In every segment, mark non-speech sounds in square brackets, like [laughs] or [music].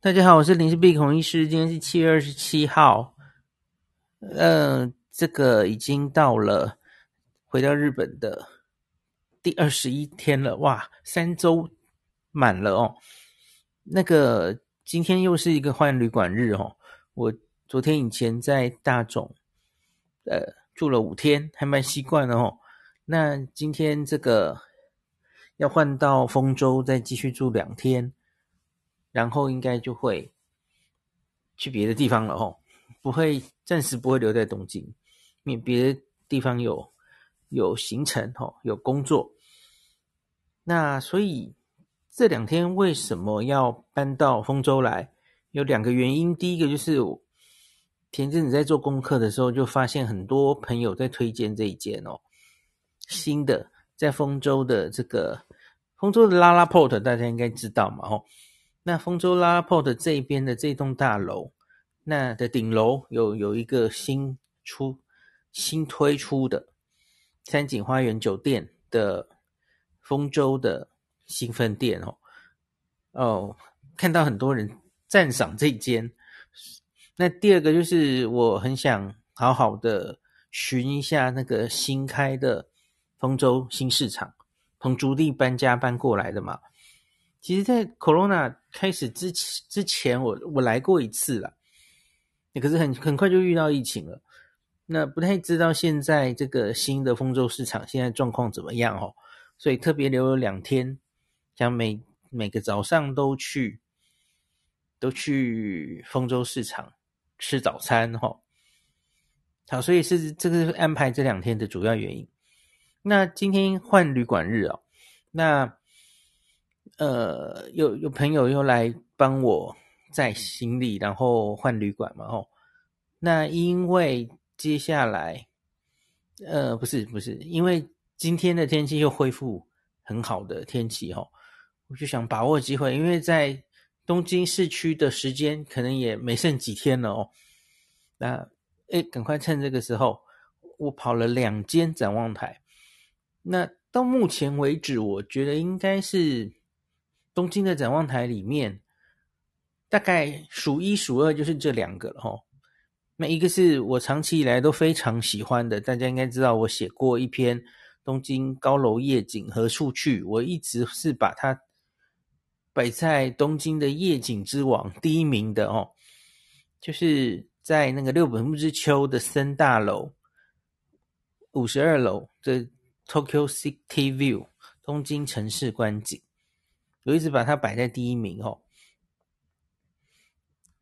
大家好，我是林氏璧孔医师。今天是七月二十七号，呃，这个已经到了回到日本的第二十一天了，哇，三周满了哦。那个今天又是一个换旅馆日哦。我昨天以前在大塚，呃，住了五天，还蛮习惯的哦。那今天这个要换到丰州，再继续住两天，然后应该就会去别的地方了哦，不会暂时不会留在东京，因为别的地方有有行程哦，有工作。那所以这两天为什么要搬到丰州来？有两个原因，第一个就是前阵子在做功课的时候，就发现很多朋友在推荐这一件哦。新的在丰州的这个丰州的拉拉 port 大家应该知道嘛？吼，那丰州 LaLaport 这边的这栋大楼，那的顶楼有有一个新出新推出的三井花园酒店的丰州的新分店哦哦，看到很多人赞赏这间。那第二个就是我很想好好的寻一下那个新开的。丰州新市场，从竹地搬家搬过来的嘛。其实，在 Corona 开始之前，之前我我来过一次了，可是很很快就遇到疫情了。那不太知道现在这个新的丰州市场现在状况怎么样哦，所以特别留了两天，想每每个早上都去都去丰州市场吃早餐哈。好，所以是这个安排这两天的主要原因。那今天换旅馆日哦，那呃有有朋友又来帮我载行李，然后换旅馆嘛哦。那因为接下来呃不是不是，因为今天的天气又恢复很好的天气哦，我就想把握机会，因为在东京市区的时间可能也没剩几天了哦。那哎赶快趁这个时候，我跑了两间展望台。那到目前为止，我觉得应该是东京的展望台里面，大概数一数二就是这两个了齁。那一个是我长期以来都非常喜欢的，大家应该知道，我写过一篇东京高楼夜景何处去，我一直是把它摆在东京的夜景之王第一名的哦，就是在那个六本木之丘的森大楼五十二楼的。Tokyo City View，东京城市观景，我一直把它摆在第一名哦。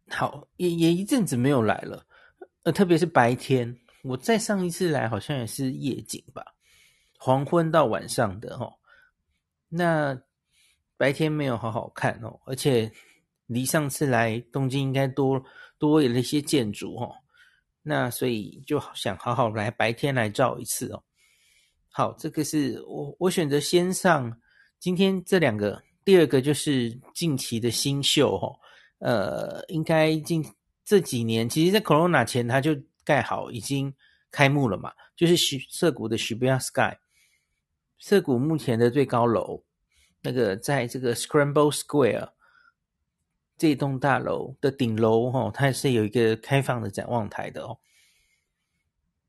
好，也也一阵子没有来了，呃，特别是白天，我再上一次来好像也是夜景吧，黄昏到晚上的哦。那白天没有好好看哦，而且离上次来东京应该多多了一些建筑哦。那所以就想好好来白天来照一次哦。好，这个是我我选择先上今天这两个，第二个就是近期的新秀哈，呃，应该近这几年，其实，在 Corona 前它就盖好，已经开幕了嘛，就是涩涩谷的 Shibuya Sky，涩谷目前的最高楼，那个在这个 Scramble Square 这栋大楼的顶楼哈，它是有一个开放的展望台的哦。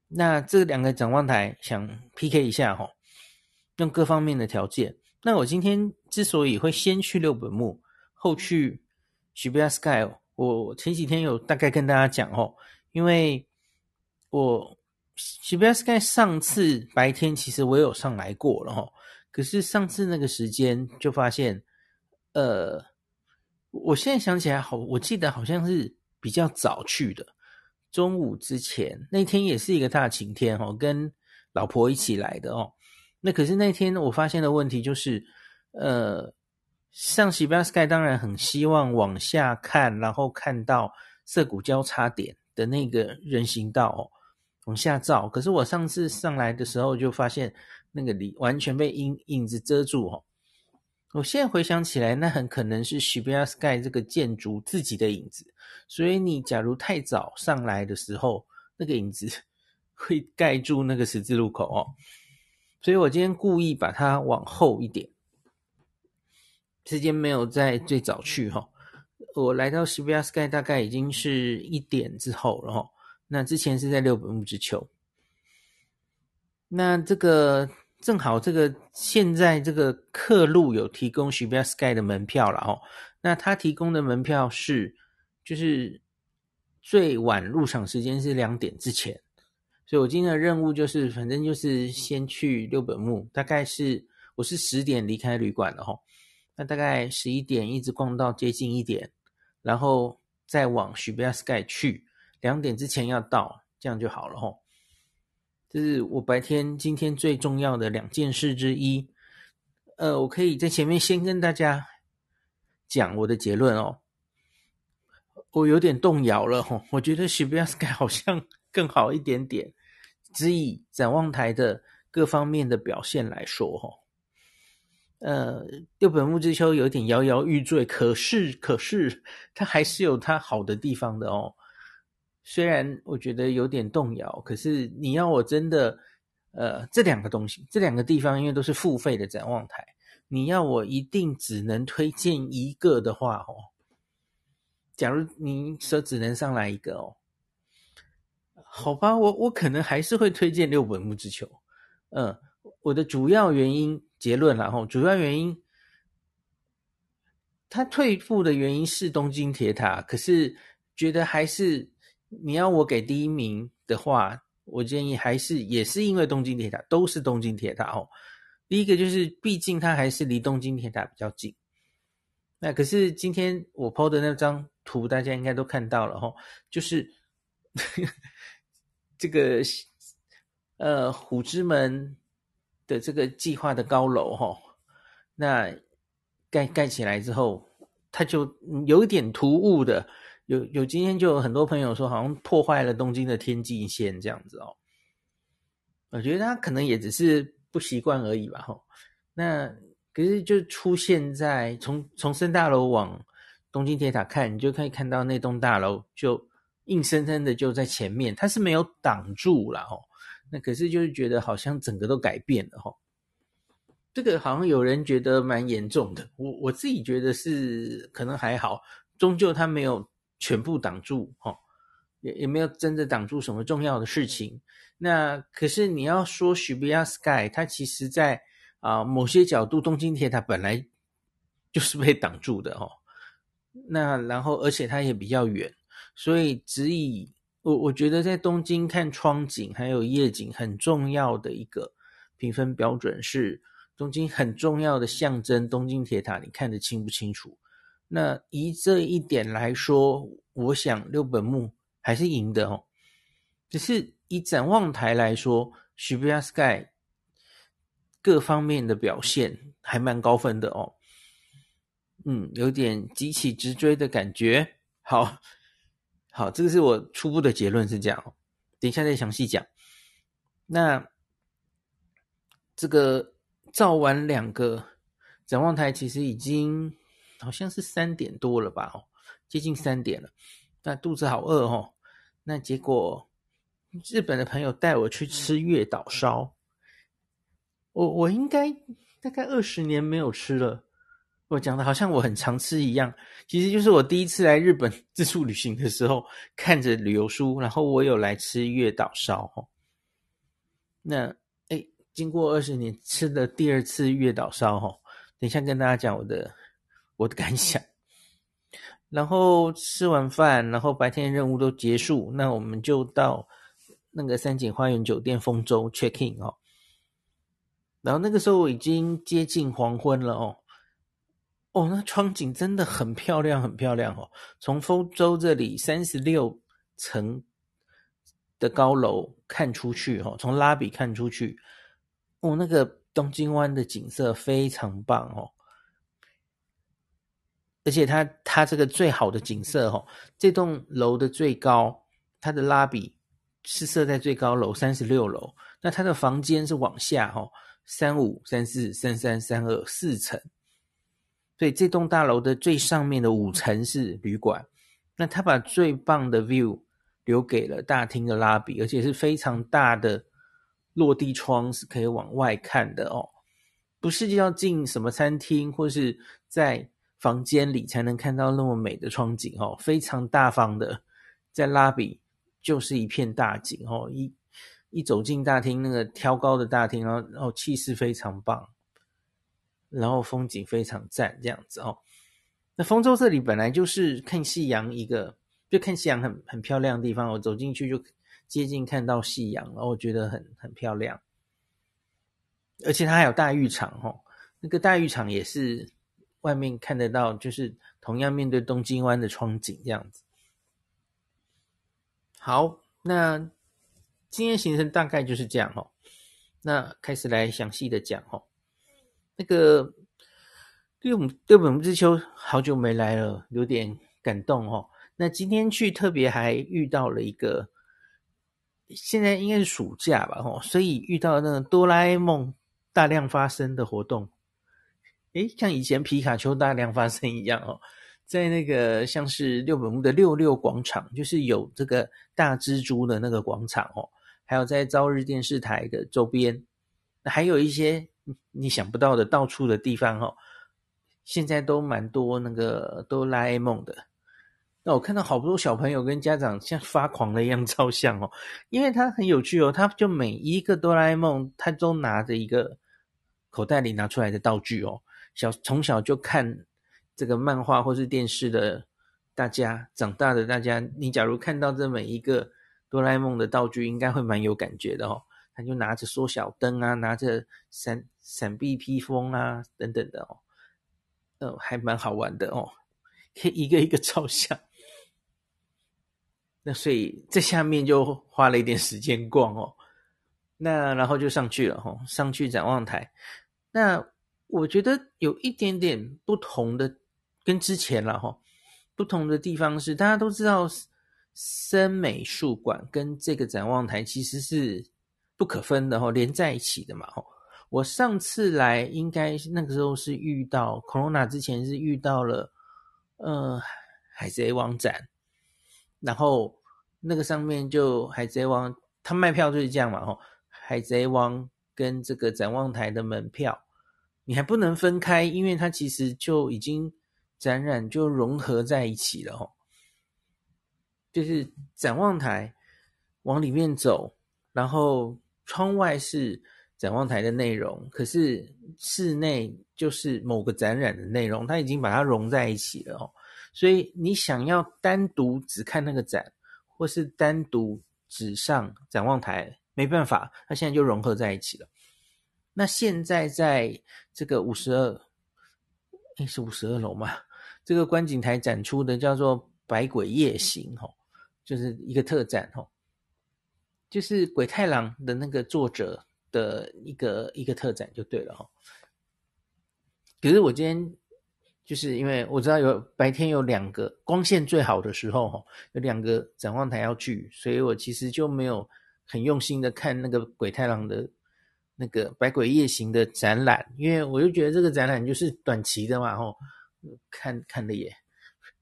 那这两个展望台想 PK 一下哈，用各方面的条件。那我今天之所以会先去六本木，后去徐悲 Sky，我前几天有大概跟大家讲哦，因为我徐悲 Sky 上次白天其实我有上来过了哈，可是上次那个时间就发现，呃，我现在想起来好，我记得好像是比较早去的。中午之前那天也是一个大晴天哦，跟老婆一起来的哦。那可是那天我发现的问题就是，呃，上 Sky 当然很希望往下看，然后看到涩谷交叉点的那个人行道哦，往下照。可是我上次上来的时候就发现那个里完全被影影子遮住哦。我现在回想起来，那很可能是 Shibuya Sky 这个建筑自己的影子。所以你假如太早上来的时候，那个影子 [laughs] 会盖住那个十字路口哦。所以我今天故意把它往后一点，时间没有在最早去哈。我来到 Shibuya Sky 大概已经是一点之后了齁。那之前是在六本木之丘。那这个正好这个现在这个客路有提供 Shibuya Sky 的门票了齁。那他提供的门票是就是最晚入场时间是两点之前。所以我今天的任务就是反正就是先去六本木，大概是我是十点离开旅馆的齁。那大概十一点一直逛到接近一点，然后再往 Shibuya Sky 去，两点之前要到，这样就好了吼。这是我白天今天最重要的两件事之一。呃，我可以在前面先跟大家讲我的结论哦。我有点动摇了吼，我觉得 Shibuya Sky 好像 [laughs] 更好一点点，只以展望台的各方面的表现来说哈。呃，六本木之丘有点摇摇欲坠，可是可是它还是有它好的地方的哦。虽然我觉得有点动摇，可是你要我真的，呃，这两个东西，这两个地方因为都是付费的展望台，你要我一定只能推荐一个的话哦，假如你说只能上来一个哦，好吧，我我可能还是会推荐六本木之丘。嗯、我的主要原因。结论，然后主要原因，他退步的原因是东京铁塔，可是觉得还是你要我给第一名的话，我建议还是也是因为东京铁塔，都是东京铁塔哦。第一个就是，毕竟它还是离东京铁塔比较近。那可是今天我 PO 的那张图，大家应该都看到了哈，就是这个呃虎之门。的这个计划的高楼哈，那盖盖起来之后，它就有一点突兀的，有有今天就有很多朋友说，好像破坏了东京的天际线这样子哦。我觉得他可能也只是不习惯而已吧哈。那可是就出现在从从森大楼往东京铁塔看，你就可以看到那栋大楼就硬生生的就在前面，它是没有挡住了哦。那可是就是觉得好像整个都改变了哦，这个好像有人觉得蛮严重的，我我自己觉得是可能还好，终究它没有全部挡住哦，也也没有真的挡住什么重要的事情。那可是你要说 Shibuya Sky，它其实在啊某些角度，东京铁塔本来就是被挡住的哦。那然后而且它也比较远，所以只以。我我觉得在东京看窗景还有夜景很重要的一个评分标准是东京很重要的象征东京铁塔，你看得清不清楚？那以这一点来说，我想六本木还是赢的哦。只是以展望台来说 Sky 各方面的表现还蛮高分的哦。嗯，有点急起直追的感觉。好。好，这个是我初步的结论是这样，等一下再详细讲。那这个照完两个展望台，其实已经好像是三点多了吧？哦，接近三点了。那肚子好饿哦。那结果日本的朋友带我去吃月岛烧，我我应该大概二十年没有吃了。我讲的好像我很常吃一样，其实就是我第一次来日本 [laughs] 自助旅行的时候，看着旅游书，然后我有来吃月岛烧哦。那诶，经过二十年吃的第二次月岛烧哦，等一下跟大家讲我的我的感想。然后吃完饭，然后白天任务都结束，那我们就到那个三井花园酒店丰洲 check in 哦。然后那个时候我已经接近黄昏了哦。哦，那窗景真的很漂亮，很漂亮哦！从丰州这里三十六层的高楼看出去，哦，从拉比看出去，哦，那个东京湾的景色非常棒哦！而且它它这个最好的景色，哦，这栋楼的最高，它的拉比是设在最高楼三十六楼，那它的房间是往下，哦，三五、三四、三三、三二四层。所以这栋大楼的最上面的五层是旅馆，那他把最棒的 view 留给了大厅的拉比，而且是非常大的落地窗，是可以往外看的哦。不是要进什么餐厅或是在房间里才能看到那么美的窗景哦，非常大方的，在拉比就是一片大景哦，一一走进大厅，那个挑高的大厅，然后然后气势非常棒，然后风景非常赞，这样子哦。那丰州这里本来就是看夕阳一个，就看夕阳很很漂亮的地方，我走进去就接近看到夕阳，然后我觉得很很漂亮，而且它还有大浴场哦，那个大浴场也是。外面看得到，就是同样面对东京湾的窗景这样子。好，那今天行程大概就是这样哦。那开始来详细的讲哦。那个六六本木之丘好久没来了，有点感动哦。那今天去特别还遇到了一个，现在应该是暑假吧哦，所以遇到那个哆啦 A 梦大量发生的活动。诶，像以前皮卡丘大量发生一样哦，在那个像是六本木的六六广场，就是有这个大蜘蛛的那个广场哦，还有在朝日电视台的周边，还有一些你想不到的到处的地方哦，现在都蛮多那个哆啦 A 梦的。那我看到好多小朋友跟家长像发狂的一样照相哦，因为他很有趣哦，他就每一个哆啦 A 梦，他都拿着一个口袋里拿出来的道具哦。小从小就看这个漫画或是电视的大家，长大的大家，你假如看到这每一个哆啦 A 梦的道具，应该会蛮有感觉的哦。他就拿着缩小灯啊，拿着闪闪避披风啊等等的哦，呃，还蛮好玩的哦，可以一个一个照相。那所以在下面就花了一点时间逛哦，那然后就上去了哦，上去展望台，那。我觉得有一点点不同的，跟之前了哈，不同的地方是，大家都知道森美术馆跟这个展望台其实是不可分的哈，连在一起的嘛哈。我上次来应该那个时候是遇到 Corona 之前是遇到了呃海贼王展，然后那个上面就海贼王，他卖票就是这样嘛哈，海贼王跟这个展望台的门票。你还不能分开，因为它其实就已经展览就融合在一起了哦。就是展望台往里面走，然后窗外是展望台的内容，可是室内就是某个展览的内容，它已经把它融在一起了哦。所以你想要单独只看那个展，或是单独只上展望台，没办法，它现在就融合在一起了。那现在在这个五十二，诶，是五十二楼吗？这个观景台展出的叫做《百鬼夜行》吼，就是一个特展吼，就是鬼太郎的那个作者的一个一个特展就对了哦。可是我今天就是因为我知道有白天有两个光线最好的时候哦，有两个展望台要聚，所以我其实就没有很用心的看那个鬼太郎的。那个《百鬼夜行》的展览，因为我就觉得这个展览就是短期的嘛，吼，看看的也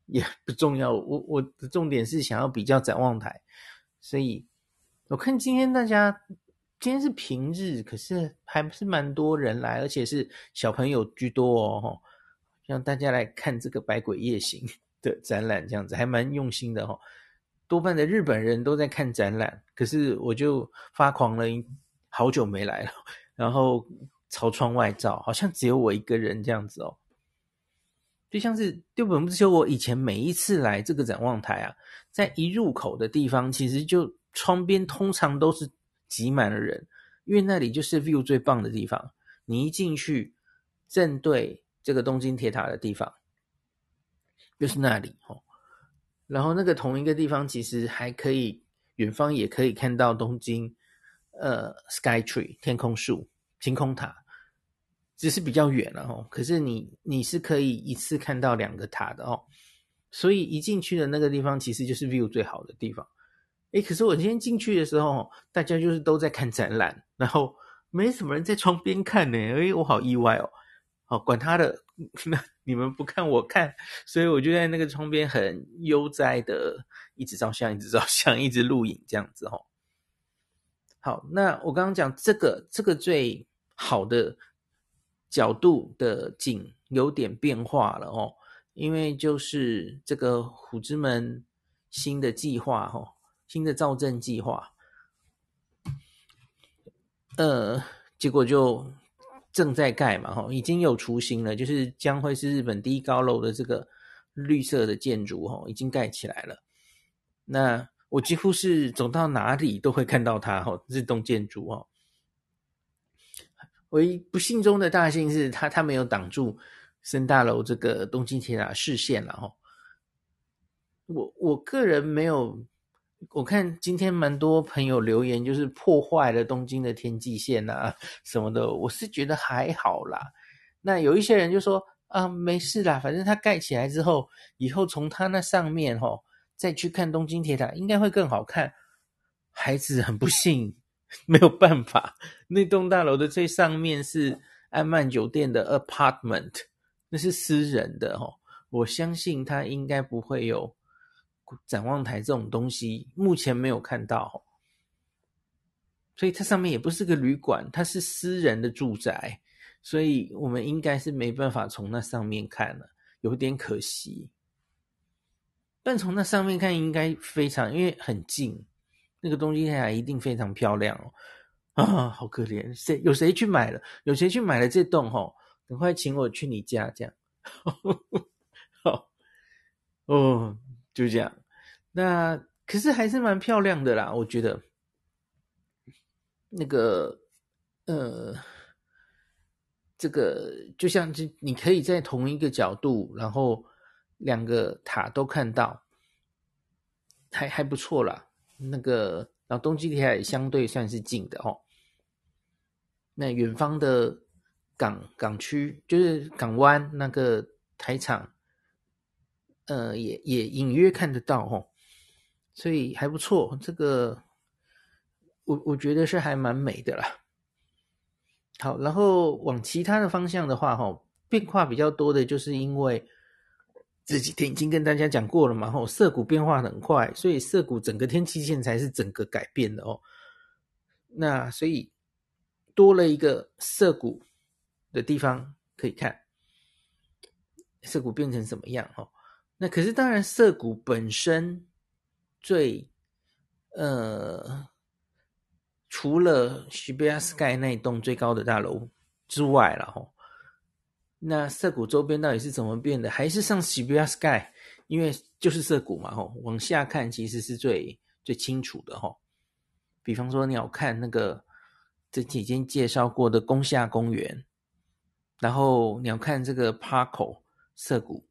也不重要。我我的重点是想要比较展望台，所以我看今天大家今天是平日，可是还是蛮多人来，而且是小朋友居多哦，让大家来看这个《百鬼夜行》[laughs] 的展览，这样子还蛮用心的哦。多半的日本人都在看展览，可是我就发狂了。好久没来了，然后朝窗外照，好像只有我一个人这样子哦。就像是六本木之丘，我以前每一次来这个展望台啊，在一入口的地方，其实就窗边通常都是挤满了人，因为那里就是 view 最棒的地方。你一进去，正对这个东京铁塔的地方，就是那里哦。然后那个同一个地方，其实还可以，远方也可以看到东京。呃，Sky Tree 天空树、晴空塔，只是比较远了哦。可是你你是可以一次看到两个塔的哦。所以一进去的那个地方，其实就是 view 最好的地方。诶，可是我今天进去的时候，大家就是都在看展览，然后没什么人在窗边看呢。诶，我好意外哦。好，管他的，[laughs] 那你们不看我看，所以我就在那个窗边很悠哉的，一直照相，一直照相，一直录影这样子哦。好，那我刚刚讲这个这个最好的角度的景有点变化了哦。因为就是这个虎之门新的计划哈，新的造镇计划，呃，结果就正在盖嘛哈，已经有雏形了，就是将会是日本第一高楼的这个绿色的建筑哈，已经盖起来了。那我几乎是走到哪里都会看到它哈，这栋建筑哈。唯一不幸中的大幸是它它没有挡住森大楼这个东京铁塔视线了哈。我我个人没有，我看今天蛮多朋友留言，就是破坏了东京的天际线啊什么的，我是觉得还好啦。那有一些人就说啊，没事啦，反正它盖起来之后，以后从它那上面哈。再去看东京铁塔，应该会更好看。孩子很不幸，[laughs] 没有办法。那栋大楼的最上面是安曼酒店的 apartment，那是私人的哦。我相信他应该不会有展望台这种东西，目前没有看到。所以它上面也不是个旅馆，它是私人的住宅，所以我们应该是没办法从那上面看了，有点可惜。但从那上面看，应该非常，因为很近，那个东京铁塔一定非常漂亮哦。啊，好可怜，谁有谁去买了？有谁去买了这栋？吼，赶快请我去你家，这样。好，[laughs] 哦，就这样。那可是还是蛮漂亮的啦，我觉得。那个，呃，这个就像这，你可以在同一个角度，然后。两个塔都看到，还还不错啦。那个，然后东京铁塔也相对算是近的哦。那远方的港港区，就是港湾那个台场，呃，也也隐约看得到哦。所以还不错。这个，我我觉得是还蛮美的啦。好，然后往其他的方向的话，哈，变化比较多的就是因为。这几天已经跟大家讲过了嘛，吼，涩谷变化很快，所以涩谷整个天气线才是整个改变的哦。那所以多了一个涩谷的地方可以看，涩谷变成什么样？哦，那可是当然，涩谷本身最呃，除了 Shibuya Sky 那一栋最高的大楼之外了，吼。那涩谷周边到底是怎么变的？还是上 Shibuya Sky？因为就是涩谷嘛，吼，往下看其实是最最清楚的，吼。比方说，你要看那个这几天介绍过的宫下公园，然后你要看这个 Parko 涩谷，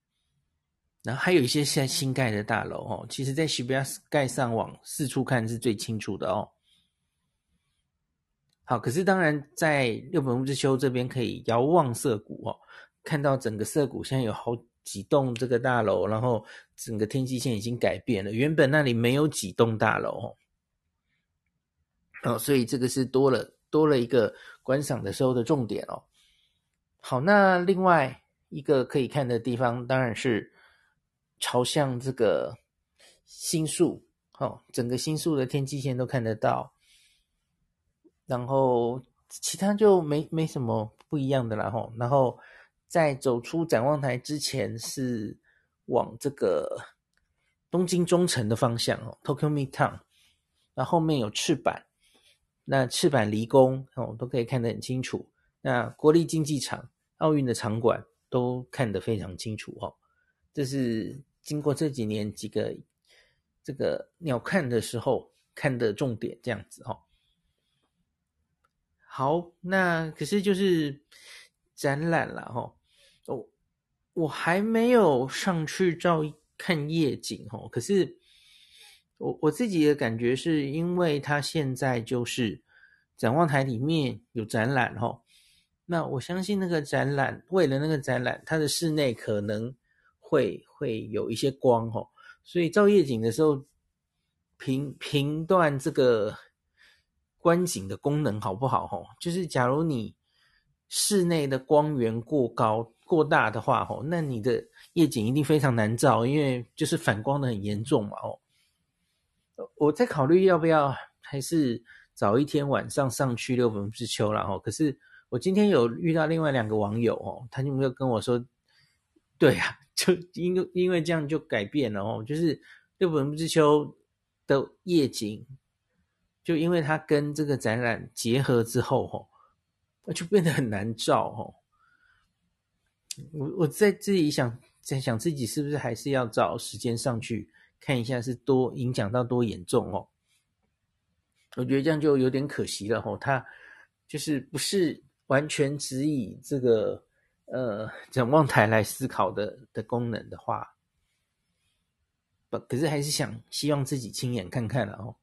然后还有一些现在新盖的大楼，哦，其实在 Shibuya Sky 上往四处看是最清楚的哦。好，可是当然在六本木之丘这边可以遥望涩谷哦。看到整个涩谷现在有好几栋这个大楼，然后整个天际线已经改变了。原本那里没有几栋大楼哦，哦，所以这个是多了多了一个观赏的时候的重点哦。好，那另外一个可以看的地方当然是朝向这个新宿，哦，整个新宿的天际线都看得到。然后其他就没没什么不一样的啦，吼，然后。在走出展望台之前，是往这个东京中城的方向哦，Tokyo Midtown。那后面有赤坂，那赤坂离宫哦，都可以看得很清楚。那国立竞技场、奥运的场馆都看得非常清楚哦。这是经过这几年几个这个鸟瞰的时候看的重点，这样子哦。好，那可是就是展览了哈。哦，我还没有上去照看夜景哦。可是我我自己的感觉是，因为它现在就是展望台里面有展览哦。那我相信那个展览，为了那个展览，它的室内可能会会有一些光哦。所以照夜景的时候，评评断这个观景的功能好不好哦？就是假如你室内的光源过高。过大的话，哦，那你的夜景一定非常难照，因为就是反光的很严重嘛，哦。我在考虑要不要还是早一天晚上上去六本木之丘了，哦。可是我今天有遇到另外两个网友，哦，他就没有跟我说，对呀，就因为因为这样就改变了哦，就是六本木之丘的夜景，就因为它跟这个展览结合之后哦，那就变得很难照哦。我我在自己想在想自己是不是还是要找时间上去看一下，是多影响到多严重哦。我觉得这样就有点可惜了哦，它就是不是完全只以这个呃展望台来思考的的功能的话，不，可是还是想希望自己亲眼看看了哦。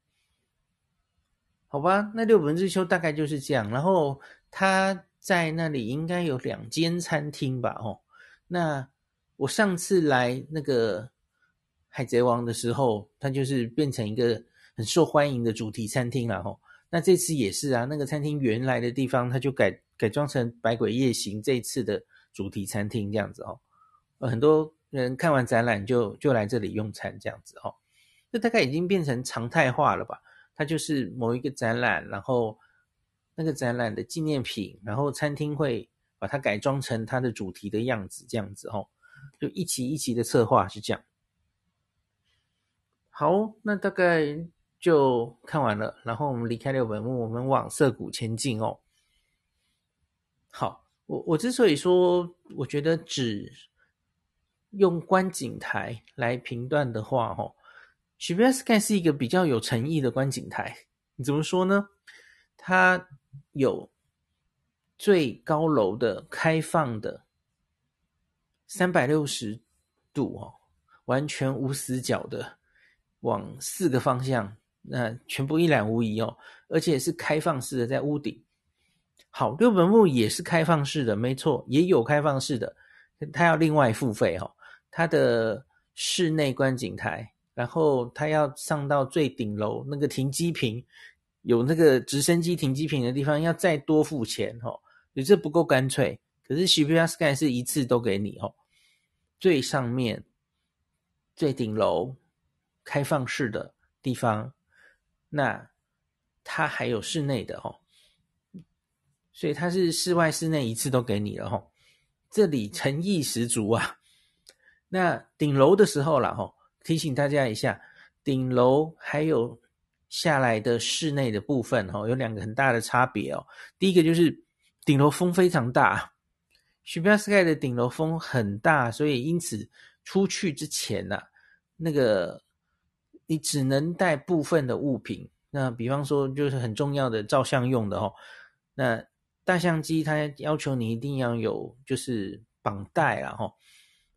好吧，那六本木之丘大概就是这样，然后它在那里应该有两间餐厅吧？哦，那我上次来那个海贼王的时候，它就是变成一个。很受欢迎的主题餐厅了哦，那这次也是啊，那个餐厅原来的地方，它就改改装成百鬼夜行这一次的主题餐厅这样子哦，很多人看完展览就就来这里用餐这样子哦，这大概已经变成常态化了吧？它就是某一个展览，然后那个展览的纪念品，然后餐厅会把它改装成它的主题的样子这样子哦，就一期一期的策划是这样。好，那大概。就看完了，然后我们离开六本木，我们往涩谷前进哦。好，我我之所以说，我觉得只用观景台来评断的话，哦 s h i b a Sky 是一个比较有诚意的观景台。你怎么说呢？它有最高楼的开放的三百六十度哦，完全无死角的往四个方向。那全部一览无遗哦，而且是开放式的，在屋顶。好，六本木也是开放式的，没错，也有开放式的，它要另外付费哦。它的室内观景台，然后它要上到最顶楼那个停机坪，有那个直升机停机坪的地方，要再多付钱哦。你这不够干脆。可是 Shibuya Sky 是一次都给你哦，最上面最顶楼开放式的地方。那它还有室内的哦，所以它是室外室内一次都给你了哦。这里诚意十足啊。那顶楼的时候了哈，提醒大家一下，顶楼还有下来的室内的部分哦，有两个很大的差别哦。第一个就是顶楼风非常大 s h i b a Sky 的顶楼风很大，所以因此出去之前呐，那个。你只能带部分的物品，那比方说就是很重要的照相用的哦。那大相机它要求你一定要有就是绑带啦吼。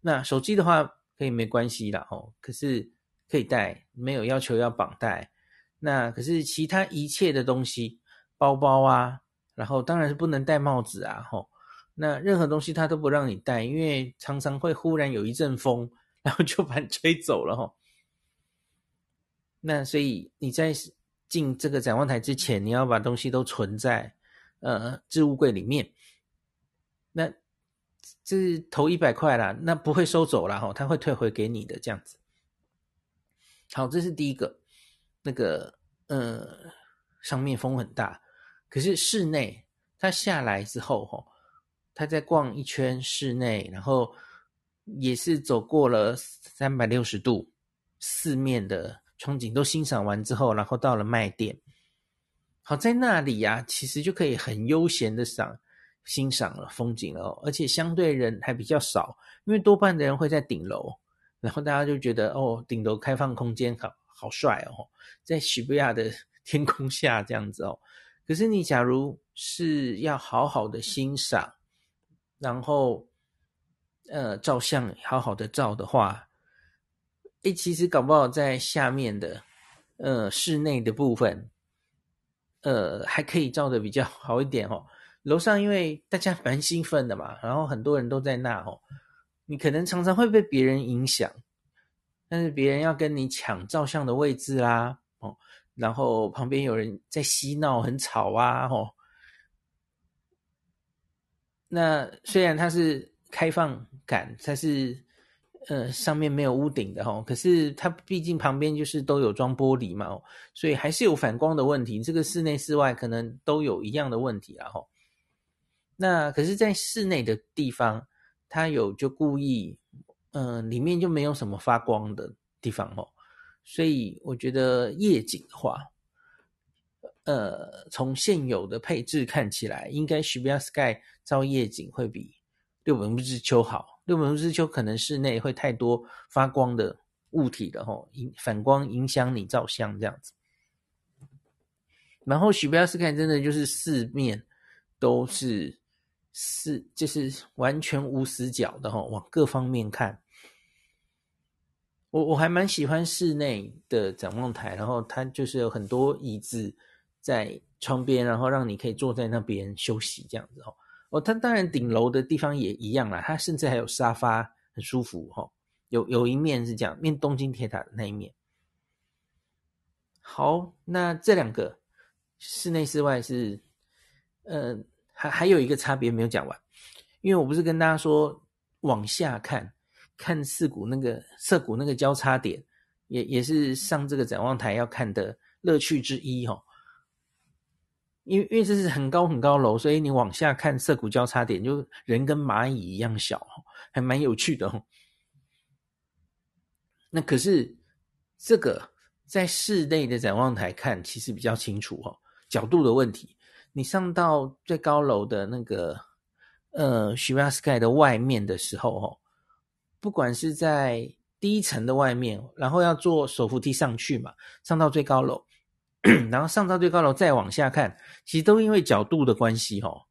那手机的话可以没关系啦吼，可是可以带，没有要求要绑带。那可是其他一切的东西，包包啊，然后当然是不能戴帽子啊吼。那任何东西它都不让你带，因为常常会忽然有一阵风，[laughs] 然后就把你吹走了吼。那所以你在进这个展望台之前，你要把东西都存在呃置物柜里面。那这是投一百块啦，那不会收走了哈，他会退回给你的这样子。好，这是第一个，那个呃上面风很大，可是室内他下来之后哈，他再逛一圈室内，然后也是走过了三百六十度四面的。风景都欣赏完之后，然后到了卖店，好，在那里呀、啊，其实就可以很悠闲的赏欣赏了风景了，而且相对人还比较少，因为多半的人会在顶楼，然后大家就觉得哦，顶楼开放空间好好帅哦，在涩谷的 [laughs] 天空下这样子哦。可是你假如是要好好的欣赏，然后呃照相好好的照的话。诶，其实搞不好在下面的，呃，室内的部分，呃，还可以照的比较 [laughs] 好一点哦。楼上因为大家蛮兴奋的嘛，然后很多人都在那哦，你可能常常会被别人影响，但是别人要跟你抢照相的位置啦，哦，然后旁边有人在嬉闹，很吵啊，哦。那虽然它是开放感，它是。呃，上面没有屋顶的齁，可是它毕竟旁边就是都有装玻璃嘛，所以还是有反光的问题。这个室内室外可能都有一样的问题啊，齁。那可是，在室内的地方，它有就故意嗯、里面就没有什么发光的地方哦，所以我觉得夜景的话，呃，从现有的配置看起来，应该 s h i b a Sky 照夜景会比六本木之丘好。六本木之丘可能室内会太多发光的物体了吼，影反光影响你照相这样子。然后 Shibuya Sky 真的就是四面都是四，就是完全无死角的吼，往各方面看。我我还蛮喜欢室内的展望台，然后它就是有很多椅子在窗边，然后让你可以坐在那边休息这样子吼。哦，它当然顶楼的地方也一样啦，它甚至还有沙发，很舒服哈。有有一面是这样，面东京铁塔的那一面。好，那这两个室内室外是，呃，还还有一个差别没有讲完，因为我不是跟大家说往下看，看四谷那个涩谷那个交叉点，也也是上这个展望台要看的乐趣之一哈。因为因为这是很高很高楼，所以你往下看涩谷交叉点，就人跟蚂蚁一样小，还蛮有趣的哦。那可是这个在室内的展望台看，其实比较清楚哦，角度的问题。你上到最高楼的那个呃 s h i r a Sky 的外面的时候，哦，不管是在第一层的外面，然后要坐手扶梯上去嘛，上到最高楼。[clears throat] 然后上到最高楼再往下看，其实都因为角度的关系哦，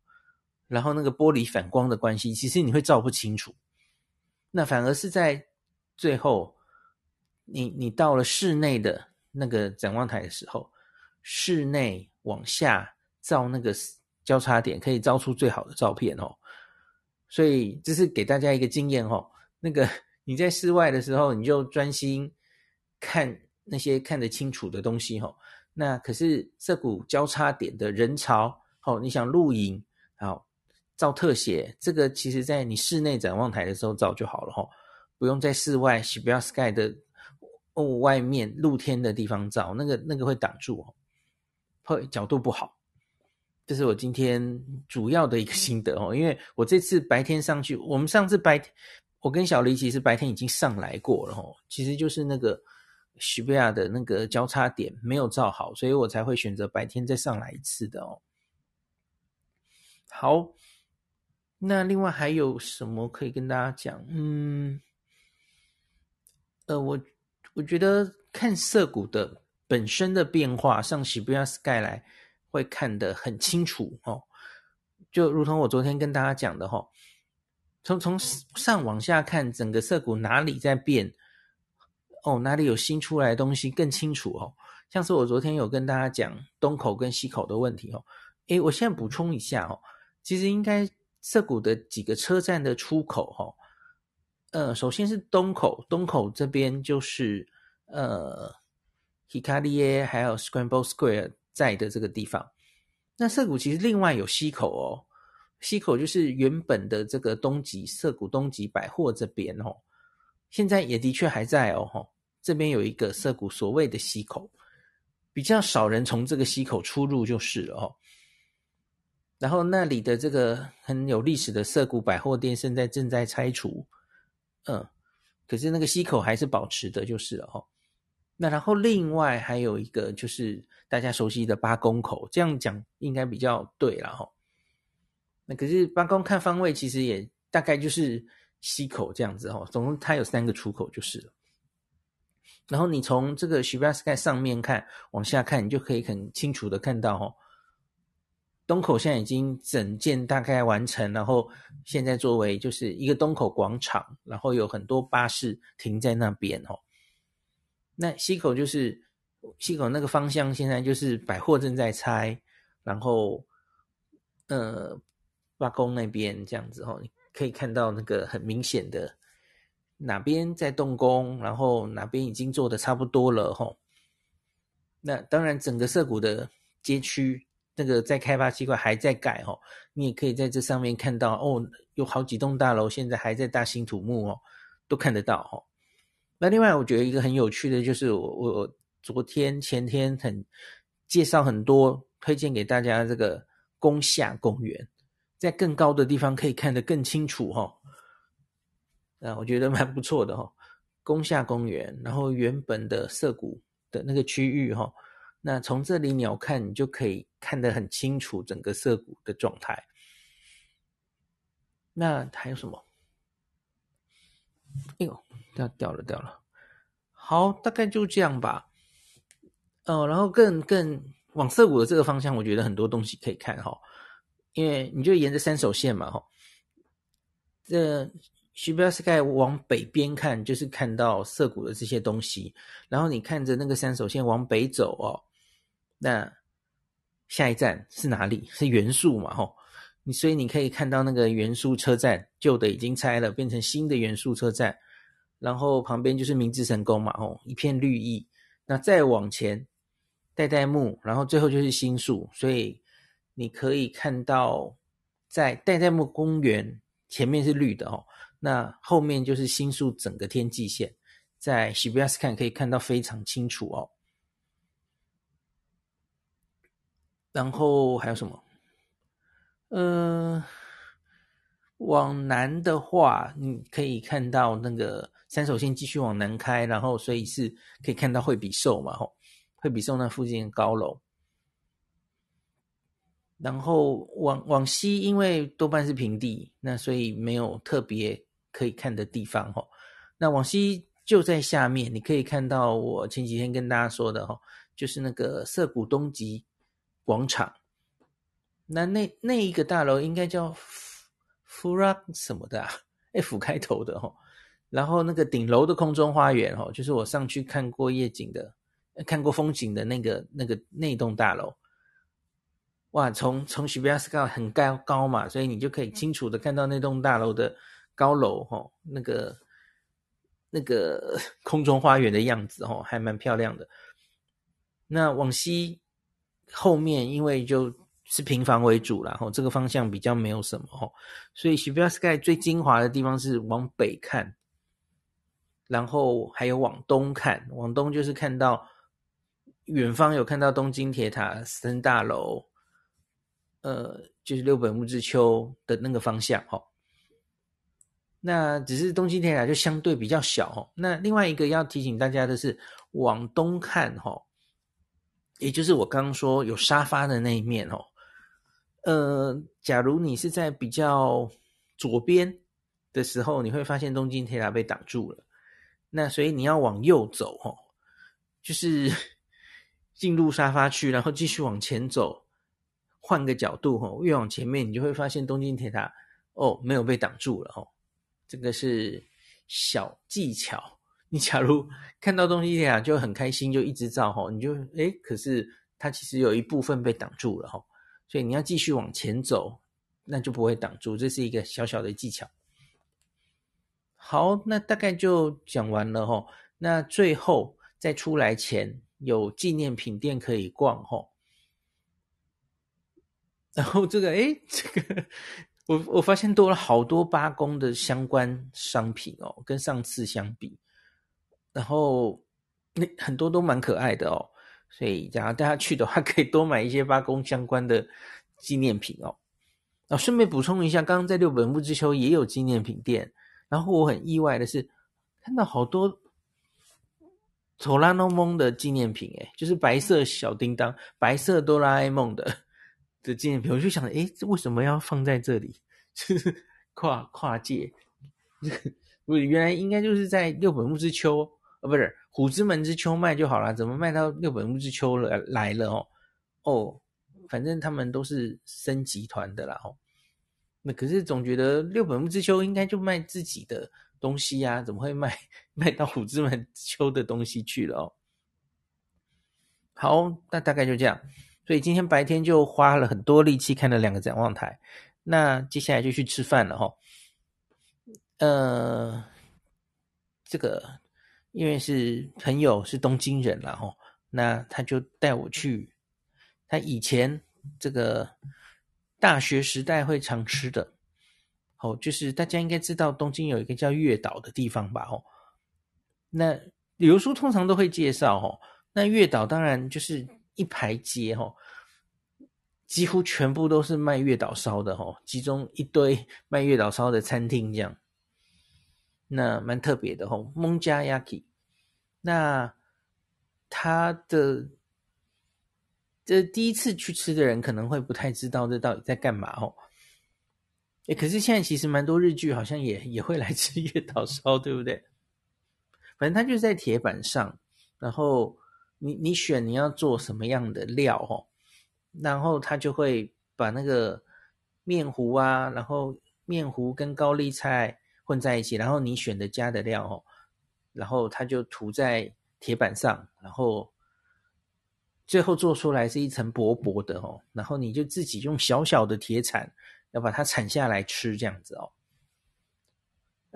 然后那个玻璃反光的关系，其实你会照不清楚。那反而是在最后，你你到了室内的那个展望台的时候，室内往下照那个交叉点，可以照出最好的照片哦。所以这是给大家一个经验哦。那个 [laughs] 你在室外的时候，你就专心看那些看得清楚的东西哦。那可是涩谷交叉点的人潮，哦，你想露影，好，照特写，这个其实在你室内展望台的时候照就好了哈，不用在室外 s h i b Sky 的哦外面露天的地方照，那个那个会挡住哦，会角度不好。这是我今天主要的一个心得哦，因为我这次白天上去，我们上次白，我跟小黎其实白天已经上来过了哦，其实就是那个。西比亚的那个交叉点没有照好，所以我才会选择白天再上来一次的哦。好，那另外还有什么可以跟大家讲？嗯，呃，我我觉得看涩谷的本身的变化，上西比亚 Sky 来会看得很清楚哦。就如同我昨天跟大家讲的哈，从从上往下看，整个涩谷哪里在变？哦，哪里有新出来的东西更清楚哦？像是我昨天有跟大家讲东口跟西口的问题哦。诶，我现在补充一下哦，其实应该涩谷的几个车站的出口哈，呃，首先是东口，东口这边就是呃，Hikarie 还有 Scramble Square 在的这个地方。那涩谷其实另外有西口哦，西口就是原本的这个东急涩谷东急百货这边哦。现在也的确还在哦，吼，这边有一个涩谷所谓的西口，比较少人从这个西口出入就是了哦。然后那里的这个很有历史的涩谷百货店现在正在拆除，嗯，可是那个西口还是保持的，就是了哦。那然后另外还有一个就是大家熟悉的八公口，这样讲应该比较对了哈。那可是八公看方位其实也大概就是。西口这样子哦，总共它有三个出口就是了。然后你从这个 Shibuya Sky 上面看，往下看，你就可以很清楚的看到哦，东口现在已经整建大概完成，然后现在作为就是一个东口广场，然后有很多巴士停在那边哦。那西口就是西口那个方向，现在就是百货正在拆，然后呃，八公那边这样子哦。可以看到那个很明显的哪边在动工，然后哪边已经做的差不多了吼。那当然，整个涩谷的街区那个在开发区块还在盖吼，你也可以在这上面看到哦，有好几栋大楼现在还在大兴土木哦，都看得到吼。那另外，我觉得一个很有趣的就是我我昨天前天很介绍很多推荐给大家这个宫下公园。在更高的地方可以看得更清楚哈。啊，我觉得蛮不错的哈。宫下公园，然后原本的涩谷的那个区域哈，那从这里鸟瞰，你就可以看得很清楚整个涩谷的状态。那还有什么？哎呦，掉掉了掉了。好，大概就这样吧。哦，然后更更往涩谷的这个方向，我觉得很多东西可以看哈。因为你就沿着山手线嘛哈，这 s h i b Sky 往北边看，就是看到涩谷的这些东西。然后你看着那个山手线往北走哦，那下一站是哪里？是原宿嘛哈。你所以你可以看到那个原宿车站，旧的已经拆了，变成新的原宿车站。然后旁边就是明治神宫嘛，吼，一片绿意。那再往前，代代木，然后最后就是新宿。所以你可以看到，在代代木公园前面是绿的哦，那后面就是新宿整个天际线，在 Shibuya 看可以看到非常清楚哦。然后还有什么？呃，往南的话，你可以看到那个三手线继续往南开，然后所以是可以看到惠比寿嘛，吼，惠比寿那附近的高楼。然后往往西，因为多半是平地，那所以没有特别可以看的地方，吼。那往西就在下面，你可以看到我前几天跟大家说的，吼，就是那个涩谷东极广场。那那那一个大楼应该叫 Fura 什么的啊，F [laughs] 开头的齁。然后那个顶楼的空中花园齁，就是我上去看过夜景的、看过风景的那个那个那栋大楼。哇，从从 Shibuya Sky 很高高嘛，所以你就可以清楚的看到那栋大楼的高楼哦，那个那个空中花园的样子哦，还蛮漂亮的。那往西后面，因为就是平房为主啦，吼，这个方向比较没有什么哦，所以 Shibuya Sky 最精华的地方是往北看，然后还有往东看，往东就是看到远方有看到东京铁塔、森大楼，呃，就是六本木之丘的那个方向哦。那只是东京铁塔就相对比较小哦。那另外一个要提醒大家的是，往东看哦，也就是我刚刚说有沙发的那一面哦。呃，假如你是在比较左边的时候，你会发现东京铁塔被挡住了。那所以你要往右走，哦，就是 [laughs] 进入沙发区，然后继续往前走，换个角度，哦，越往前面，你就会发现东京铁塔哦，没有被挡住了，哦。这个是小技巧。你假如看到东京铁塔就很开心，就一直照，哦，你就诶，可是它其实有一部分被挡住了，哦。所以你要继续往前走，那就不会挡住。这是一个小小的技巧。好，那大概就讲完了齁。那最后在出来前有纪念品店可以逛齁。然后这个，诶，这个我我发现多了好多八公的相关商品哦，跟上次相比，然后那很多都蛮可爱的哦。所以，假如大家去的话，可以多买一些八公相关的纪念品哦。啊，顺便补充一下，刚刚在六本木之丘也有纪念品店。然后我很意外的是，看到好多哆啦 A 梦的纪念品，诶，就是白色小叮当、白色哆啦 A 梦的的纪念品。我就想，诶，这为什么要放在这里？[laughs] 跨跨界，[laughs] 不，原来应该就是在六本木之丘。啊，不是虎之门之丘卖就好了，怎么卖到六本木之丘了来了哦？哦，反正他们都是升集团的啦哦。那可是总觉得六本木之丘应该就卖自己的东西呀，啊，怎么会卖卖到虎之门之丘的东西去了哦？好，那大概就这样。所以今天白天就花了很多力气看了两个展望台，那接下来就去吃饭了哈。呃，这个。因为是朋友是东京人啦吼，那他就带我去他以前这个大学时代会常吃的，哦，就是大家应该知道东京有一个叫月岛的地方吧哦，那旅游书通常都会介绍哦，那月岛当然就是一排街哦，几乎全部都是卖月岛烧的吼，其中一堆卖月岛烧的餐厅这样。那蛮特别的吼，蒙加亚基。那他的这第一次去吃的人可能会不太知道这到底在干嘛哦。诶，可是现在其实蛮多日剧好像也也会来吃 [laughs] 月岛烧，对不对？反正它就是在铁板上，然后你你选你要做什么样的料哦，然后它就会把那个面糊啊，然后面糊跟高丽菜混在一起，然后你选的加的料哦，然后它就涂在铁板上，然后最后做出来是一层薄薄的哦，然后你就自己用小小的铁铲要把它铲下来吃这样子哦，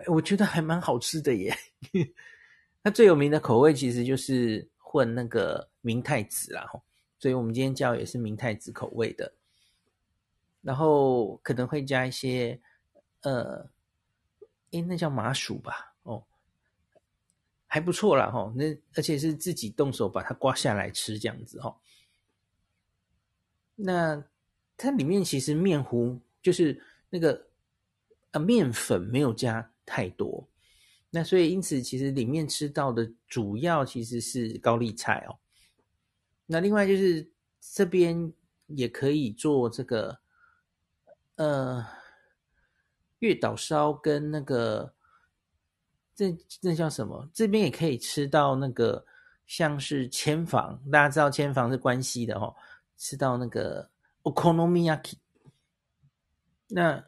我觉得还蛮好吃的耶。[laughs] 它最有名的口味其实就是混那个明太子啦，所以我们今天叫也是明太子口味的，然后可能会加一些呃，诶，那叫麻薯吧，哦，还不错啦，哈，那而且是自己动手把它刮下来吃这样子，哈。那它里面其实面糊就是那个呃面粉没有加太多。那所以，因此，其实里面吃到的主要其实是高丽菜哦。那另外就是这边也可以做这个，呃，月岛烧跟那个，这这叫什么？这边也可以吃到那个像是千房，大家知道千房是关西的哦，吃到那个 okonomiyaki。那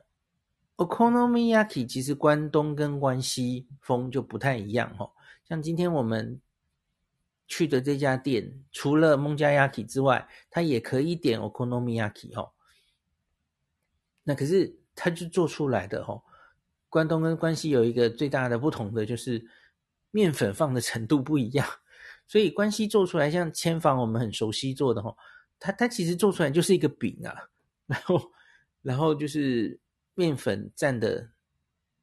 Okonomiyaki 其实关东跟关西风就不太一样哦，像今天我们去的这家店，除了蒙加亚 i 之外，它也可以点 Okonomiyaki 哦。那可是它就做出来的哦，关东跟关西有一个最大的不同的就是面粉放的程度不一样，所以关西做出来像千房我们很熟悉做的哦，它它其实做出来就是一个饼啊，然后然后就是。面粉占的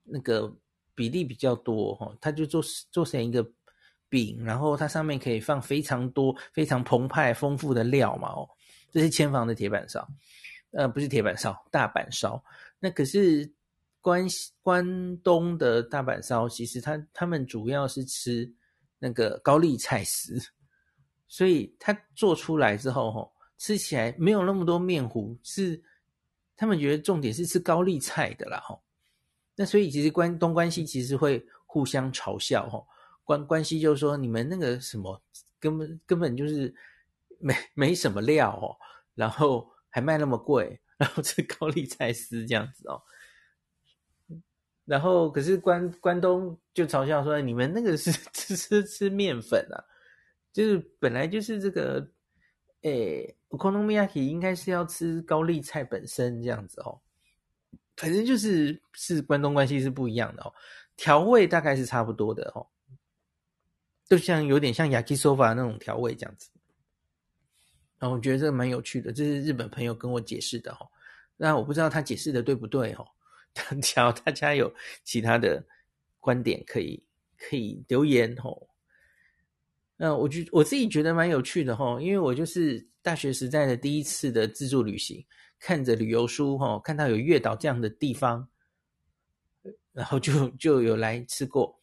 那个比例比较多哈，它就做做成一个饼，然后它上面可以放非常多、非常澎湃、丰富的料嘛哦。这是千房的铁板烧，呃，不是铁板烧，大板烧。那可是关关东的大板烧，其实他他们主要是吃那个高丽菜丝，所以它做出来之后哈，吃起来没有那么多面糊是。他们觉得重点是吃高丽菜的啦，吼。那所以其实关东关西其实会互相嘲笑，吼。关关西就说你们那个什么根本根本就是没没什么料哦，然后还卖那么贵，然后吃高丽菜丝这样子哦。然后可是关关东就嘲笑说你们那个是 [laughs] 吃吃吃面粉啊，就是本来就是这个。诶，Okonomiyaki 应该是要吃高丽菜本身这样子哦，反正就是是关东关西是不一样的哦，调味大概是差不多的哦，就像有点像 Yakisoba 那种调味这样子。然后我觉得这个蛮有趣的，这是日本朋友跟我解释的哦，那我不知道他解释的对不对哦，[laughs] 假如大家有其他的观点可以可以留言哦。那我觉我自己觉得蛮有趣的齁，因为我就是大学时代的第一次的自助旅行，看着旅游书齁，看到有月岛这样的地方，然后就就有来吃过。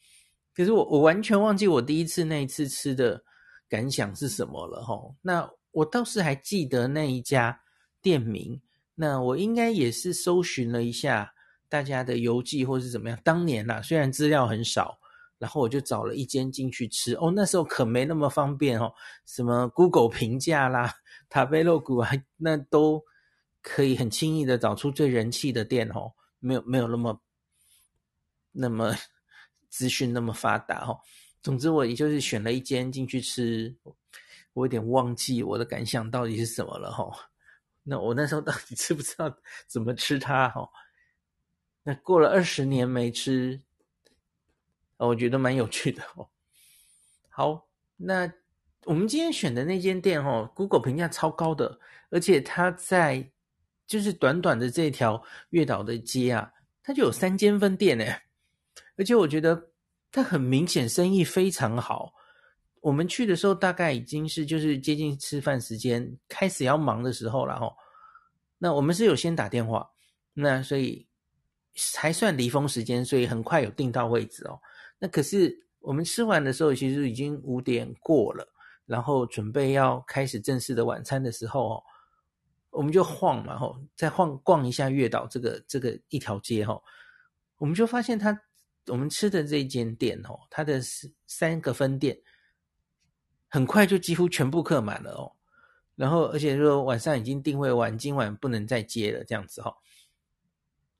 可是我我完全忘记我第一次那一次吃的感想是什么了齁。那我倒是还记得那一家店名，那我应该也是搜寻了一下大家的游记或是怎么样。当年啦，虽然资料很少。然后我就找了一间进去吃哦，那时候可没那么方便哦，什么 Google 评价啦、塔贝洛谷啊，那都可以很轻易的找出最人气的店哦，没有没有那么那么资讯那么发达哦。总之我也就是选了一间进去吃，我有点忘记我的感想到底是什么了哈。那我那时候到底 [laughs] 知不知道怎么吃它哈？那过了二十年没吃。我觉得蛮有趣的哦。好，那我们今天选的那间店哦，Google 评价超高的，而且它在就是短短的这条月岛的街啊，它就有三间分店呢。而且我觉得它很明显生意非常好。我们去的时候大概已经是就是接近吃饭时间，开始要忙的时候了哦。那我们是有先打电话，那所以还算离峰时间，所以很快有订到位置哦。那可是我们吃完的时候，其实已经五点过了，然后准备要开始正式的晚餐的时候哦，我们就晃嘛吼，再晃逛一下月岛这个这个一条街吼，我们就发现它我们吃的这一间店哦，它的三个分店很快就几乎全部客满了哦。然后，而且说晚上已经订位完，今晚不能再接了，这样子哈。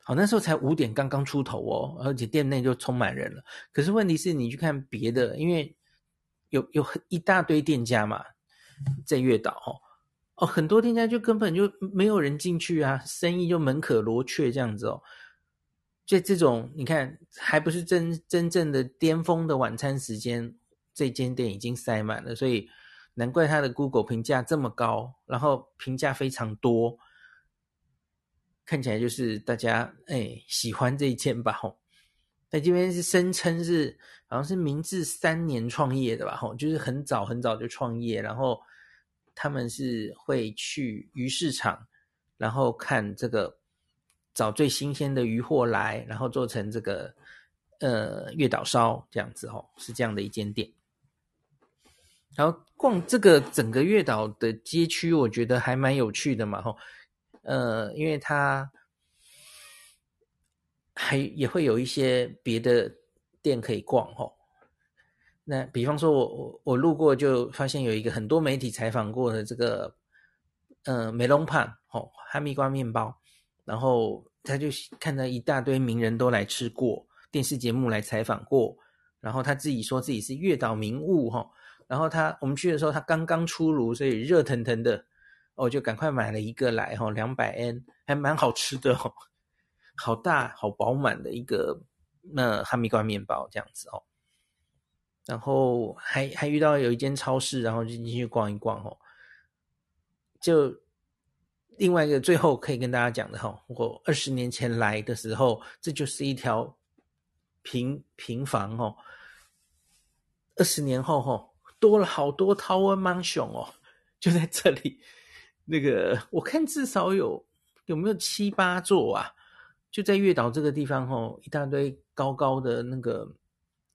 好，那时候才五点刚刚出头哦，而且店内就充满人了。可是问题是你去看别的，因为有有一大堆店家嘛，在月岛哦，哦，很多店家就根本就没有人进去啊，生意就门可罗雀这样子哦。就这种，你看还不是真真正的巅峰的晚餐时间，这间店已经塞满了，所以。难怪他的 Google 评价这么高，然后评价非常多，看起来就是大家哎喜欢这一间吧吼。在这边是声称是好像是明治三年创业的吧吼，就是很早很早就创业，然后他们是会去鱼市场，然后看这个找最新鲜的鱼货来，然后做成这个呃月岛烧这样子吼，是这样的一间店。然后逛这个整个月岛的街区，我觉得还蛮有趣的嘛，吼，呃，因为它还也会有一些别的店可以逛，吼。那比方说我我我路过就发现有一个很多媒体采访过的这个，呃，梅隆胖，吼，哈密瓜面包，然后他就看到一大堆名人都来吃过，电视节目来采访过，然后他自己说自己是月岛名物，吼。然后他我们去的时候，他刚刚出炉，所以热腾腾的，我就赶快买了一个来哈，两百 N，还蛮好吃的哦，好大好饱满的一个那哈密瓜面包这样子哦。然后还还遇到有一间超市，然后就进去逛一逛哦。就另外一个最后可以跟大家讲的哈，我二十年前来的时候，这就是一条平平房哦。二十年后哈。多了好多 Tower Mansion 哦，就在这里。那个我看至少有有没有七八座啊？就在月岛这个地方哦，一大堆高高的那个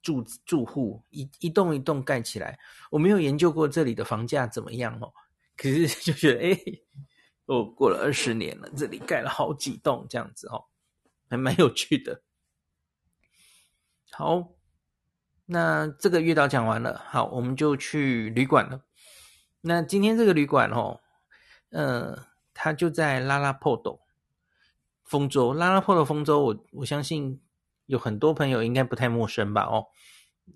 住住户，一一栋一栋盖起来。我没有研究过这里的房价怎么样哦，可是就觉得哎，哦，过了二十年了，这里盖了好几栋这样子哦，还蛮有趣的。好。那这个月岛讲完了，好，我们就去旅馆了。那今天这个旅馆哦，呃，它就在拉拉破斗丰州。拉拉破斗丰州，我我相信有很多朋友应该不太陌生吧？哦，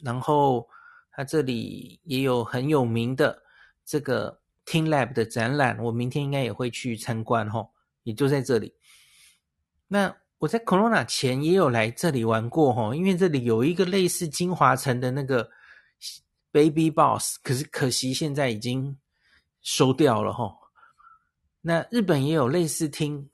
然后它这里也有很有名的这个 teamLab 的展览，我明天应该也会去参观哦，也就在这里。那。我在 Corona 前也有来这里玩过哦，因为这里有一个类似金华城的那个 Baby Boss，可是可惜现在已经收掉了齁。那日本也有类似厅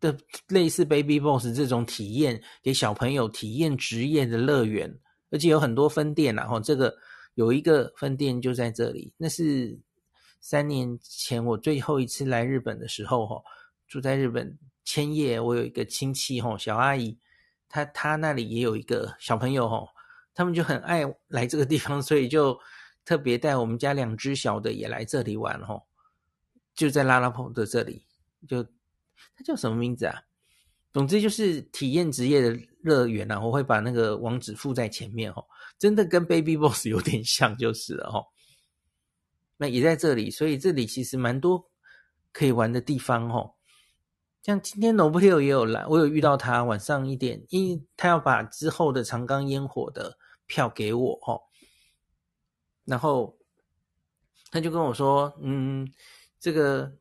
的类似 Baby Boss 这种体验给小朋友体验职业的乐园，而且有很多分店啦齁。这个有一个分店就在这里，那是三年前我最后一次来日本的时候齁，住在日本。千叶，我有一个亲戚吼，小阿姨，她她那里也有一个小朋友吼，他们就很爱来这个地方，所以就特别带我们家两只小的也来这里玩吼，就在拉拉坡的这里，就它叫什么名字啊？总之就是体验职业的乐园啊，我会把那个网址附在前面哦，真的跟 Baby Boss [laughs] 有点像就是了哦。那也在这里，所以这里其实蛮多可以玩的地方哦。像今天 Nobuhiro 也有来，我有遇到他晚上一点，因为他要把之后的长冈烟火的票给我哦，然后他就跟我说，嗯，这个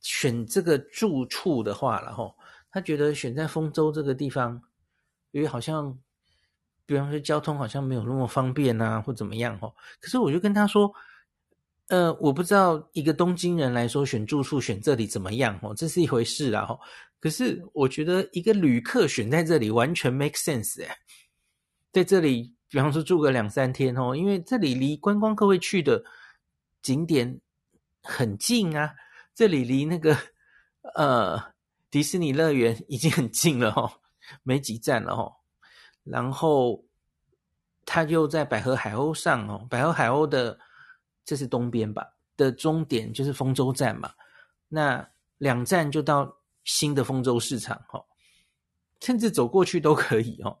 选这个住处的话，然后他觉得选在丰州这个地方，因为好像，比方说交通好像没有那么方便啊，或怎么样哦，可是我就跟他说。呃，我不知道一个东京人来说选住宿选这里怎么样哦，这是一回事啦哈。可是我觉得一个旅客选在这里完全 make sense 哎，在这里，比方说住个两三天哦，因为这里离观光客会去的景点很近啊，这里离那个呃迪士尼乐园已经很近了哦，没几站了哦。然后它就在百合海鸥上哦，百合海鸥的这是东边吧的终点就是丰州站嘛，那两站就到新的丰州市场哦，甚至走过去都可以哦。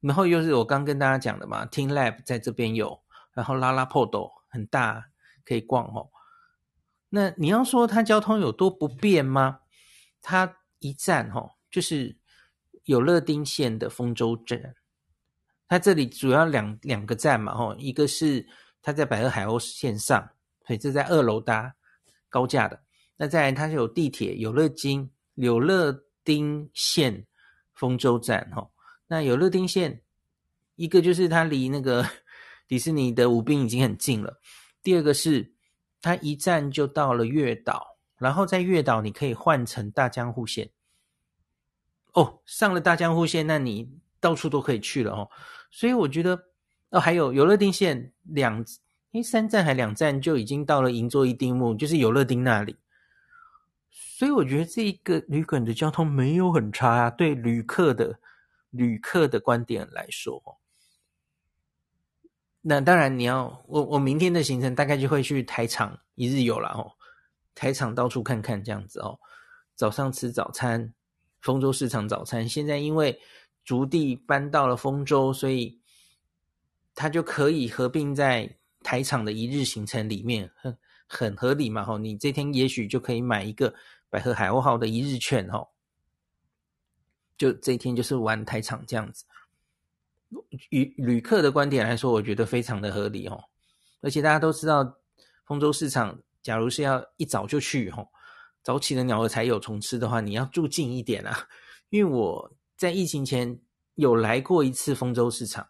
然后又是我刚跟大家讲的嘛，teamLab 在这边有，然后拉拉破斗很大可以逛哦。那你要说它交通有多不便吗？它一站哦，就是有乐町线的丰州站。它这里主要两两个站嘛，吼，一个是它在百合海鸥线上，所以这在二楼搭高架的。那再来它有地铁有乐町有乐町线丰州站，哈。那有乐町线，一个就是它离那个 [laughs] 迪士尼的舞滨已经很近了，第二个是它一站就到了月岛，然后在月岛你可以换乘大江户线。哦，上了大江户线，那你到处都可以去了哦。所以我觉得，哦，还有有乐町线两，诶，三站还两站就已经到了银座一丁目，就是有乐町那里。所以我觉得这一个旅馆的交通没有很差啊，对旅客的旅客的观点来说，那当然你要我我明天的行程大概就会去台场一日游了哦，台场到处看看这样子哦，早上吃早餐，丰州市场早餐，现在因为。竹地搬到了丰州，所以它就可以合并在台场的一日行程里面，很很合理嘛吼！你这天也许就可以买一个百合海鸥号的一日券吼，就这一天就是玩台场这样子。与旅客的观点来说，我觉得非常的合理哦。而且大家都知道，丰州市场假如是要一早就去吼，早起的鸟儿才有虫吃的话，你要住近一点啊，因为我。在疫情前有来过一次丰州市场，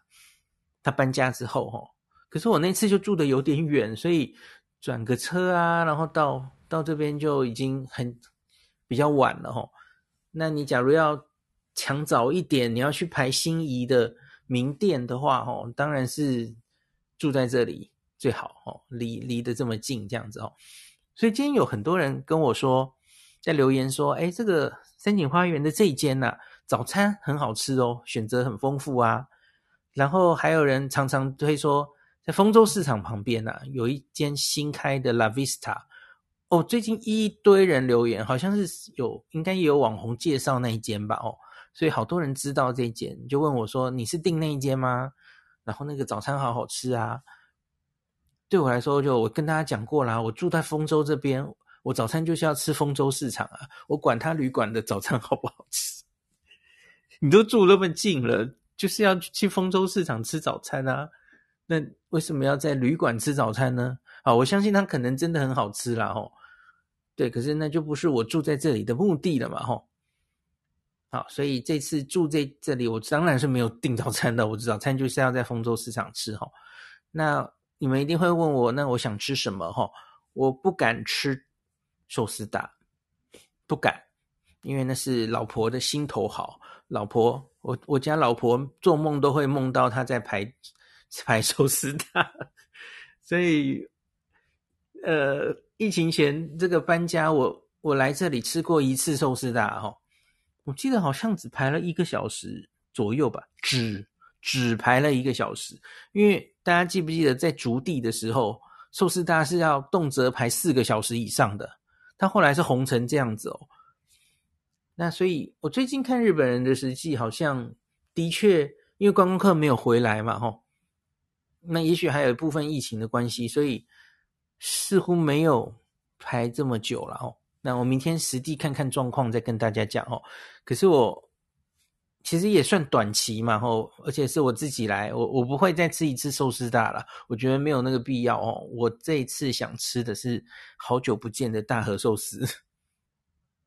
他搬家之后哦，可是我那次就住的有点远，所以转个车啊，然后到到这边就已经很比较晚了哦。那你假如要抢早一点，你要去排心仪的名店的话哦，当然是住在这里最好哦，离离得这么近这样子哦。所以今天有很多人跟我说，在留言说，哎，这个三井花园的这一间呐。早餐很好吃哦，选择很丰富啊。然后还有人常常推说，在丰州市场旁边啊，有一间新开的 La Vista。哦，最近一堆人留言，好像是有，应该也有网红介绍那一间吧？哦，所以好多人知道这一间，就问我说：“你是订那一间吗？”然后那个早餐好好吃啊。对我来说，就我跟大家讲过啦，我住在丰州这边，我早餐就是要吃丰州市场啊，我管他旅馆的早餐好不好吃。你都住那么近了，就是要去丰州市场吃早餐啊？那为什么要在旅馆吃早餐呢？啊，我相信它可能真的很好吃啦，吼。对，可是那就不是我住在这里的目的了嘛，吼。好，所以这次住在这里，我当然是没有订早餐的。我早餐就是要在丰州市场吃，哈。那你们一定会问我，那我想吃什么？吼，我不敢吃寿司大，不敢，因为那是老婆的心头好。老婆，我我家老婆做梦都会梦到她在排排寿司大，所以，呃，疫情前这个搬家，我我来这里吃过一次寿司大哈，我记得好像只排了一个小时左右吧，只只排了一个小时，因为大家记不记得在筑地的时候，寿司大是要动辄排四个小时以上的，他后来是红成这样子哦。那所以，我最近看日本人的实际，好像的确，因为观光客没有回来嘛，吼，那也许还有一部分疫情的关系，所以似乎没有排这么久了，吼。那我明天实地看看状况，再跟大家讲，哦。可是我其实也算短期嘛，吼，而且是我自己来，我我不会再吃一次寿司大了，我觉得没有那个必要，哦。我这一次想吃的是好久不见的大和寿司。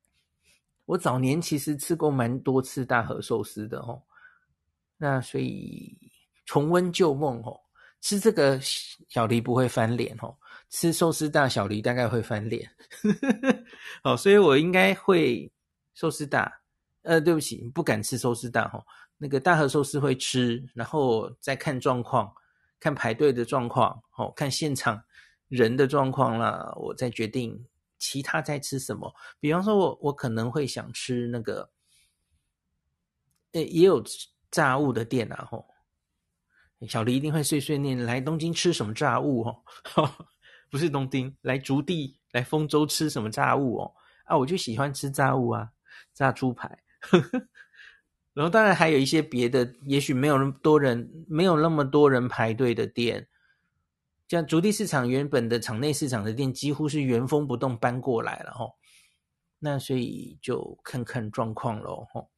[laughs] 我早年其实吃过蛮多次大和寿司的哦，那所以重温旧梦哦，吃这个小梨不会翻脸哦，吃寿司大小梨大概会翻脸，哦，所以我应该会寿司大，呃，对不起，不敢吃寿司大哦，那个大和寿司会吃，然后再看状况，看排队的状况，哦，看现场人的状况啦，我再决定。其他在吃什么？比方说我，我可能会想吃那个，诶，也有炸物的店啊，吼，小黎一定会碎碎念：来东京吃什么炸物哦？[laughs] 不是东京，来竹地，来丰州吃什么炸物哦？啊，我就喜欢吃炸物啊，炸猪排。[laughs] 然后当然还有一些别的，也许没有那么多人，没有那么多人排队的店。像竹地市场原本的场内市场的店，几乎是原封不动搬过来了吼。那所以就看看状况喽吼。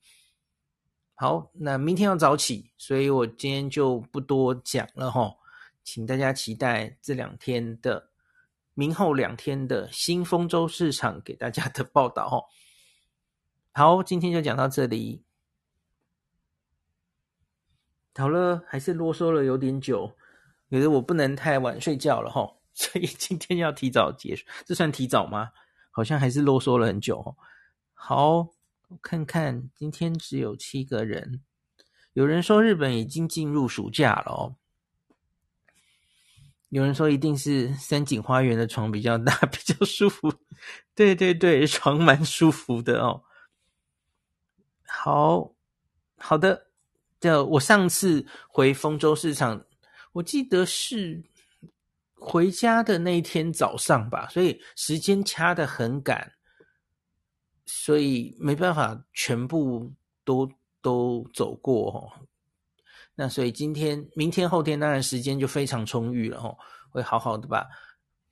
好，那明天要早起，所以我今天就不多讲了吼。请大家期待这两天的，明后两天的新丰洲市场给大家的报道哦。[laughs] 好，今天就讲到这里。好了，还是啰嗦了有点久。觉得我不能太晚睡觉了哈，[laughs] 所以今天要提早结束，这算提早吗？好像还是啰嗦了很久。好，我看看，今天只有七个人。有人说日本已经进入暑假了哦。有人说一定是三井花园的床比较大，[laughs] 比较舒服。对对对，床蛮舒服的哦。好好的，就我上次回丰州市场。我记得是回家的那一天早上吧，所以时间掐得很赶，所以没办法全部都都走过哦。那所以今天、明天、后天当然时间就非常充裕了哦，会好好的把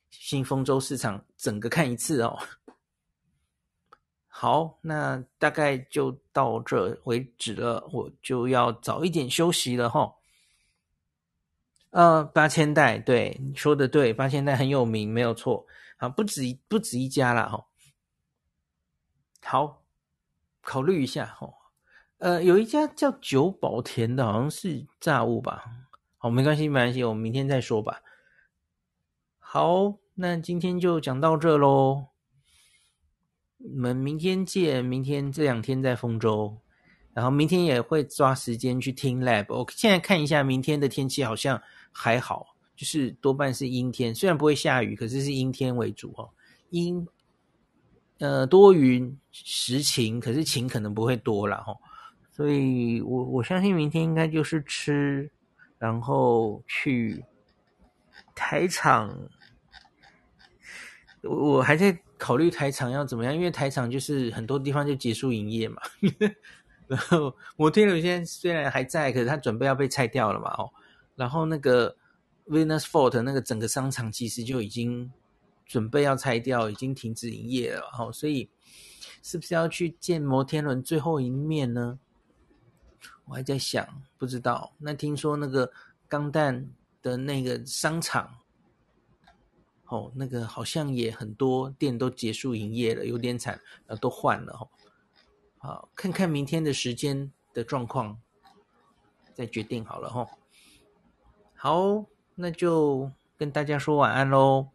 新丰洲市场整个看一次哦。好，那大概就到这为止了，我就要早一点休息了哈。呃，八千代，对，你说的对，八千代很有名，没有错啊，不止不止一家啦。哈。好，考虑一下哈。呃，有一家叫久保田的，好像是炸物吧。好，没关系，没关系，我们明天再说吧。好，那今天就讲到这喽。我们明天见，明天这两天在丰州。然后明天也会抓时间去听 Lab。我现在看一下明天的天气，好像还好，就是多半是阴天，虽然不会下雨，可是是阴天为主哦。阴，呃，多云时晴，可是晴可能不会多了哈。所以我我相信明天应该就是吃，然后去台场。我我还在考虑台场要怎么样，因为台场就是很多地方就结束营业嘛。[laughs] 然后摩天轮现在虽然还在，可是它准备要被拆掉了嘛，哦。然后那个 Venus Fort 那个整个商场其实就已经准备要拆掉，已经停止营业了，哦。所以是不是要去见摩天轮最后一面呢？我还在想，不知道。那听说那个钢弹的那个商场，哦，那个好像也很多店都结束营业了，有点惨，呃，都换了，哦。好，看看明天的时间的状况，再决定好了齁。好，那就跟大家说晚安喽。